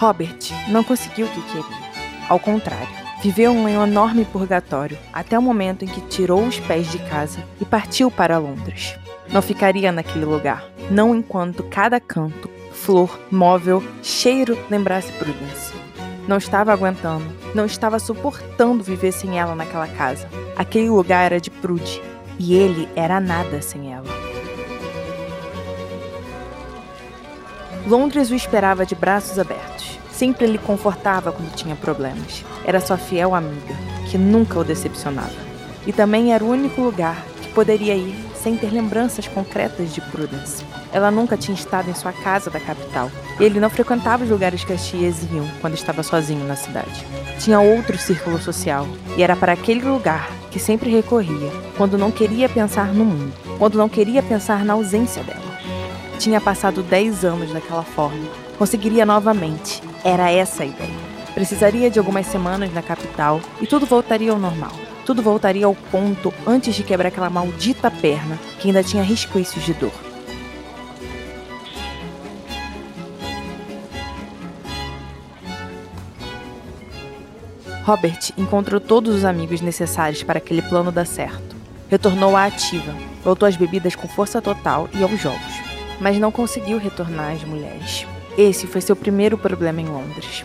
Robert não conseguiu o que queria. Ao contrário, viveu um enorme purgatório até o momento em que tirou os pés de casa e partiu para Londres. Não ficaria naquele lugar, não enquanto cada canto, flor, móvel, cheiro lembrasse Prudence. Não estava aguentando, não estava suportando viver sem ela naquela casa. Aquele lugar era de Prude e ele era nada sem ela. Londres o esperava de braços abertos. Sempre lhe confortava quando tinha problemas. Era sua fiel amiga, que nunca o decepcionava. E também era o único lugar que poderia ir sem ter lembranças concretas de Prudence. Ela nunca tinha estado em sua casa da capital. Ele não frequentava os lugares que as tias iam quando estava sozinho na cidade. Tinha outro círculo social, e era para aquele lugar que sempre recorria quando não queria pensar no mundo, quando não queria pensar na ausência dela. Tinha passado 10 anos daquela forma. Conseguiria novamente. Era essa a ideia. Precisaria de algumas semanas na capital e tudo voltaria ao normal. Tudo voltaria ao ponto antes de quebrar aquela maldita perna que ainda tinha resquícios de dor. Robert encontrou todos os amigos necessários para aquele plano dar certo. Retornou à ativa, voltou às bebidas com força total e aos jogos mas não conseguiu retornar às mulheres. Esse foi seu primeiro problema em Londres.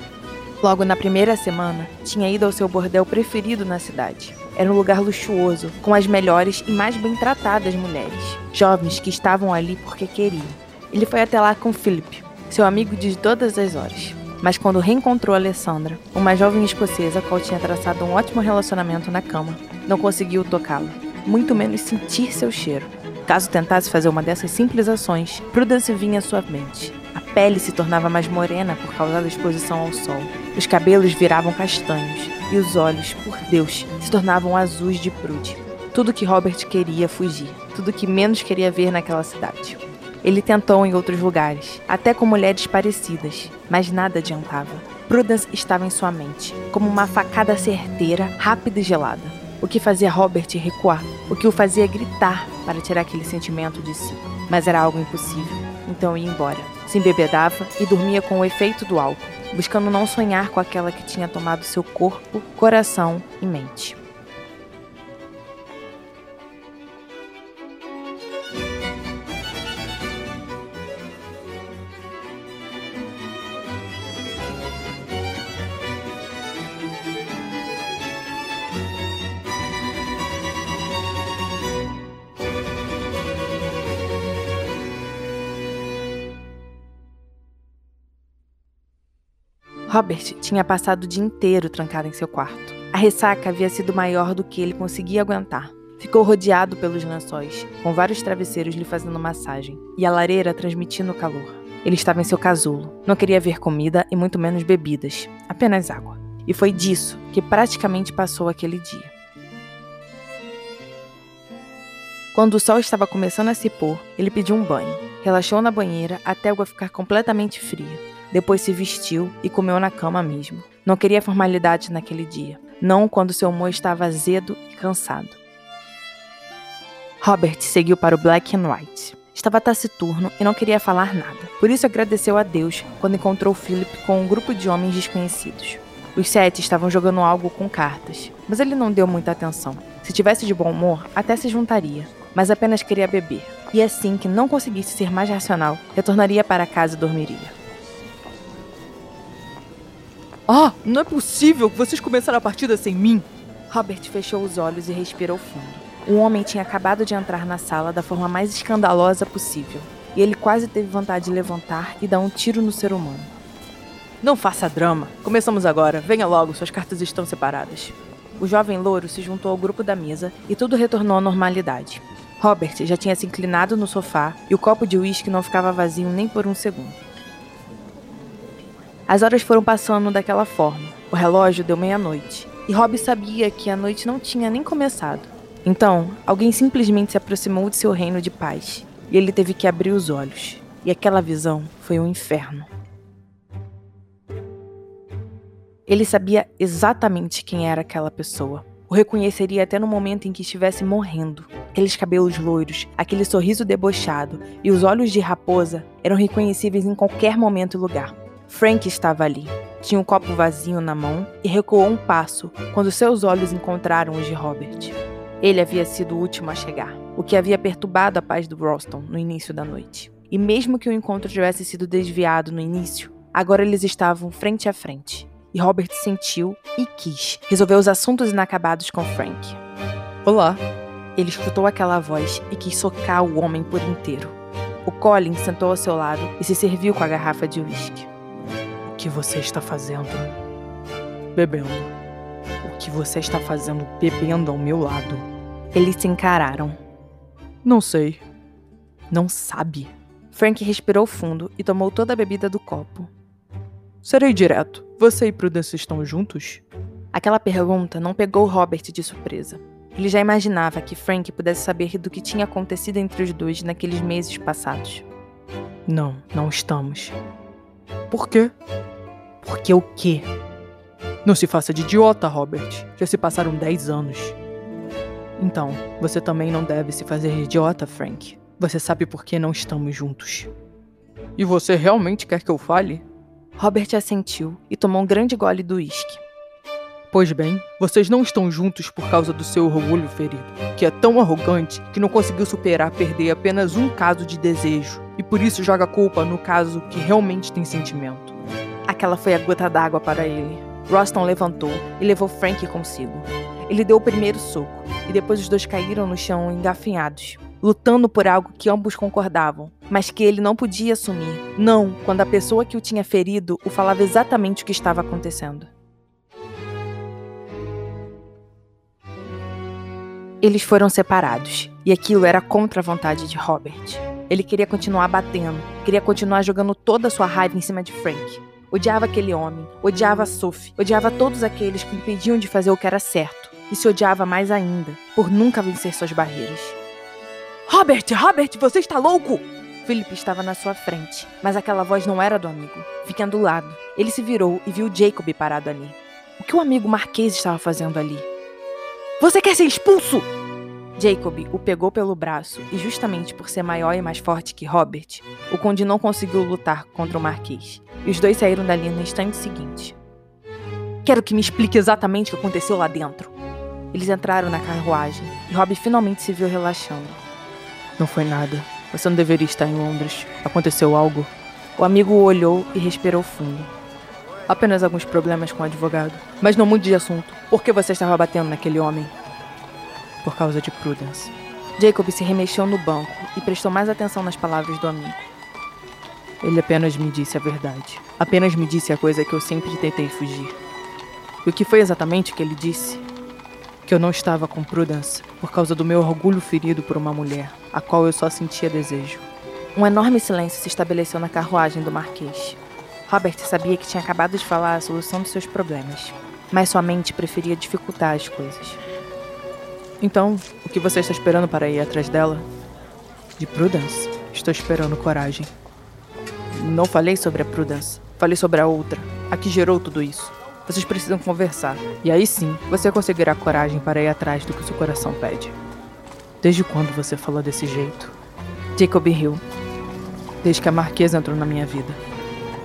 Logo na primeira semana, tinha ido ao seu bordel preferido na cidade. Era um lugar luxuoso, com as melhores e mais bem tratadas mulheres, jovens que estavam ali porque queriam. Ele foi até lá com Philip, seu amigo de todas as horas. Mas quando reencontrou Alessandra, uma jovem escocesa qual tinha traçado um ótimo relacionamento na cama, não conseguiu tocá-la, muito menos sentir seu cheiro. Caso tentasse fazer uma dessas simples ações, Prudence vinha à sua mente. A pele se tornava mais morena por causa da exposição ao sol. Os cabelos viravam castanhos e os olhos, por Deus, se tornavam azuis de prude. Tudo que Robert queria fugir, tudo que menos queria ver naquela cidade. Ele tentou em outros lugares, até com mulheres parecidas, mas nada adiantava. Prudence estava em sua mente, como uma facada certeira, rápida e gelada o que fazia Robert recuar, o que o fazia gritar para tirar aquele sentimento de si. Mas era algo impossível, então ia embora. Se embebedava e dormia com o efeito do álcool, buscando não sonhar com aquela que tinha tomado seu corpo, coração e mente. Robert tinha passado o dia inteiro trancado em seu quarto. A ressaca havia sido maior do que ele conseguia aguentar. Ficou rodeado pelos lençóis, com vários travesseiros lhe fazendo massagem, e a lareira transmitindo calor. Ele estava em seu casulo. Não queria ver comida e muito menos bebidas, apenas água. E foi disso que praticamente passou aquele dia. Quando o sol estava começando a se pôr, ele pediu um banho. Relaxou na banheira até a água ficar completamente fria. Depois se vestiu e comeu na cama mesmo. Não queria formalidade naquele dia. Não quando seu humor estava azedo e cansado. Robert seguiu para o Black and White. Estava taciturno e não queria falar nada. Por isso agradeceu a Deus quando encontrou Philip com um grupo de homens desconhecidos. Os sete estavam jogando algo com cartas, mas ele não deu muita atenção. Se tivesse de bom humor, até se juntaria, mas apenas queria beber. E assim que não conseguisse ser mais racional, retornaria para casa e dormiria. Ah, não é possível que vocês começaram a partida sem mim! Robert fechou os olhos e respirou fundo. Um homem tinha acabado de entrar na sala da forma mais escandalosa possível, e ele quase teve vontade de levantar e dar um tiro no ser humano. Não faça drama. Começamos agora. Venha logo, suas cartas estão separadas. O jovem louro se juntou ao grupo da mesa e tudo retornou à normalidade. Robert já tinha se inclinado no sofá e o copo de uísque não ficava vazio nem por um segundo. As horas foram passando daquela forma. O relógio deu meia-noite. E Rob sabia que a noite não tinha nem começado. Então, alguém simplesmente se aproximou de seu reino de paz. E ele teve que abrir os olhos. E aquela visão foi um inferno. Ele sabia exatamente quem era aquela pessoa. O reconheceria até no momento em que estivesse morrendo. Aqueles cabelos loiros, aquele sorriso debochado e os olhos de raposa eram reconhecíveis em qualquer momento e lugar. Frank estava ali. Tinha um copo vazio na mão e recuou um passo quando seus olhos encontraram os de Robert. Ele havia sido o último a chegar, o que havia perturbado a paz do Roston no início da noite. E mesmo que o encontro tivesse sido desviado no início, agora eles estavam frente a frente. E Robert sentiu e quis resolver os assuntos inacabados com Frank. Olá. Ele escutou aquela voz e quis socar o homem por inteiro. O Colin sentou ao seu lado e se serviu com a garrafa de uísque. O que você está fazendo? Bebendo. O que você está fazendo bebendo ao meu lado? Eles se encararam. Não sei. Não sabe. Frank respirou fundo e tomou toda a bebida do copo. Serei direto. Você e Prudence estão juntos? Aquela pergunta não pegou Robert de surpresa. Ele já imaginava que Frank pudesse saber do que tinha acontecido entre os dois naqueles meses passados. Não, não estamos. Por quê? Porque o quê? Não se faça de idiota, Robert. Já se passaram 10 anos. Então, você também não deve se fazer de idiota, Frank. Você sabe por que não estamos juntos. E você realmente quer que eu fale? Robert assentiu e tomou um grande gole do uísque. Pois bem, vocês não estão juntos por causa do seu orgulho ferido, que é tão arrogante que não conseguiu superar perder apenas um caso de desejo, e por isso joga culpa no caso que realmente tem sentimento. Aquela foi a gota d'água para ele. Roston levantou e levou Frank consigo. Ele deu o primeiro soco, e depois os dois caíram no chão engafinhados, lutando por algo que ambos concordavam, mas que ele não podia assumir. Não, quando a pessoa que o tinha ferido o falava exatamente o que estava acontecendo. Eles foram separados, e aquilo era contra a vontade de Robert. Ele queria continuar batendo, queria continuar jogando toda a sua raiva em cima de Frank. Odiava aquele homem, odiava Sophie, odiava todos aqueles que impediam de fazer o que era certo, e se odiava mais ainda, por nunca vencer suas barreiras. Robert, Robert, você está louco! Philip estava na sua frente, mas aquela voz não era do amigo. Fiquem do lado. Ele se virou e viu Jacob parado ali. O que o amigo Marquês estava fazendo ali? Você quer ser expulso? Jacob o pegou pelo braço e, justamente por ser maior e mais forte que Robert, o Conde não conseguiu lutar contra o Marquês. E os dois saíram dali no instante seguinte. Quero que me explique exatamente o que aconteceu lá dentro. Eles entraram na carruagem e Rob finalmente se viu relaxando. Não foi nada. Você não deveria estar em Londres. Aconteceu algo? O amigo olhou e respirou fundo. Apenas alguns problemas com o advogado. Mas não mude de assunto. Por que você estava batendo naquele homem? Por causa de Prudence. Jacob se remexeu no banco e prestou mais atenção nas palavras do amigo. Ele apenas me disse a verdade. Apenas me disse a coisa que eu sempre tentei fugir. E o que foi exatamente que ele disse? Que eu não estava com Prudence por causa do meu orgulho ferido por uma mulher, a qual eu só sentia desejo. Um enorme silêncio se estabeleceu na carruagem do Marquês. Robert sabia que tinha acabado de falar a solução dos seus problemas, mas sua mente preferia dificultar as coisas. Então, o que você está esperando para ir atrás dela? De Prudence? Estou esperando coragem. Não falei sobre a Prudence, falei sobre a outra, a que gerou tudo isso. Vocês precisam conversar, e aí sim você conseguirá coragem para ir atrás do que seu coração pede. Desde quando você falou desse jeito? Jacob riu. Desde que a Marquesa entrou na minha vida.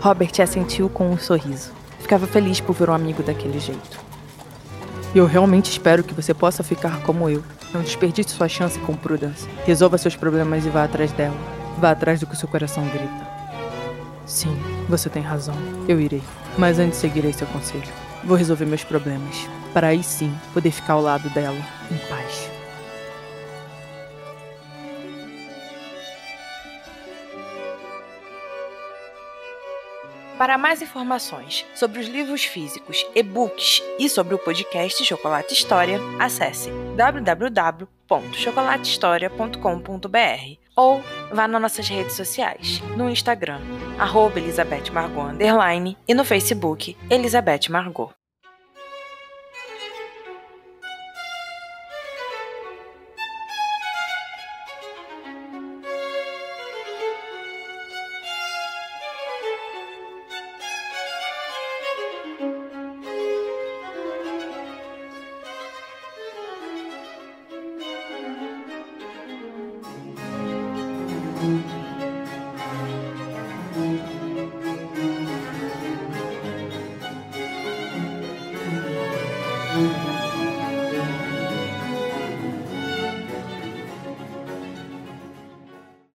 Robert assentiu com um sorriso. Ficava feliz por ver um amigo daquele jeito. E eu realmente espero que você possa ficar como eu. Não desperdice sua chance com Prudence. Resolva seus problemas e vá atrás dela. Vá atrás do que seu coração grita. Sim, você tem razão. Eu irei. Mas antes seguirei seu conselho. Vou resolver meus problemas. Para aí sim poder ficar ao lado dela, em paz. Para mais informações sobre os livros físicos, e-books e sobre o podcast Chocolate História, acesse www.chocolatehistoria.com.br ou vá nas nossas redes sociais, no Instagram, arroba Elizabeth Margot, e no Facebook, Elizabeth Margot.